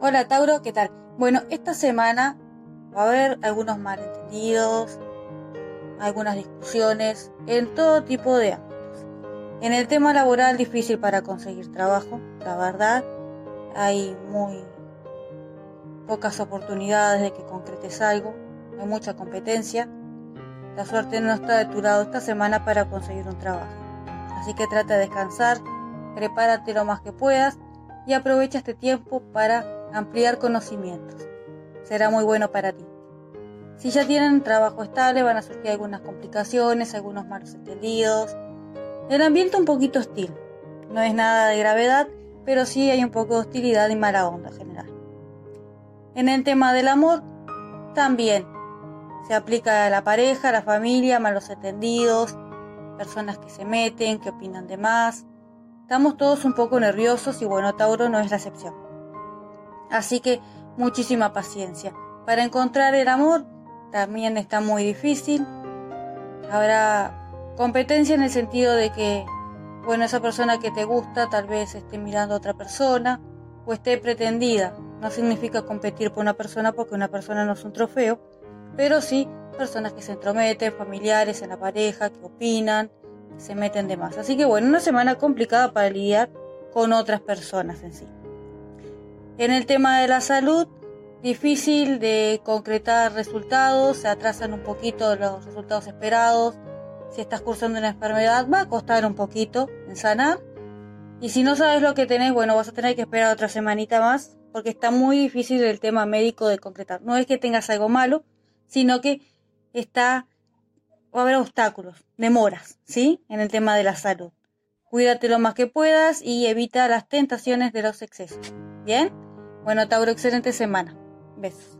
Hola Tauro, ¿qué tal? Bueno, esta semana va a haber algunos malentendidos, algunas discusiones en todo tipo de ámbitos. En el tema laboral difícil para conseguir trabajo, la verdad, hay muy pocas oportunidades de que concretes algo, hay mucha competencia. La suerte no está de tu lado esta semana para conseguir un trabajo. Así que trata de descansar, prepárate lo más que puedas y aprovecha este tiempo para ampliar conocimientos. Será muy bueno para ti. Si ya tienen trabajo estable, van a surgir algunas complicaciones, algunos malos entendidos. El ambiente un poquito hostil. No es nada de gravedad, pero sí hay un poco de hostilidad y mala onda en general. En el tema del amor, también se aplica a la pareja, a la familia, malos entendidos, personas que se meten, que opinan de más. Estamos todos un poco nerviosos y bueno, Tauro no es la excepción. Así que muchísima paciencia. Para encontrar el amor también está muy difícil. Habrá competencia en el sentido de que, bueno, esa persona que te gusta tal vez esté mirando a otra persona o esté pretendida. No significa competir por una persona porque una persona no es un trofeo, pero sí personas que se entrometen, familiares en la pareja, que opinan, se meten de más. Así que bueno, una semana complicada para lidiar con otras personas en sí. En el tema de la salud, difícil de concretar resultados, se atrasan un poquito los resultados esperados. Si estás cursando una enfermedad, va a costar un poquito en sanar. Y si no sabes lo que tenés, bueno, vas a tener que esperar otra semanita más, porque está muy difícil el tema médico de concretar. No es que tengas algo malo, sino que está, va a haber obstáculos, demoras, ¿sí? En el tema de la salud. Cuídate lo más que puedas y evita las tentaciones de los excesos. ¿Bien? Bueno, Tauro, excelente semana. Besos.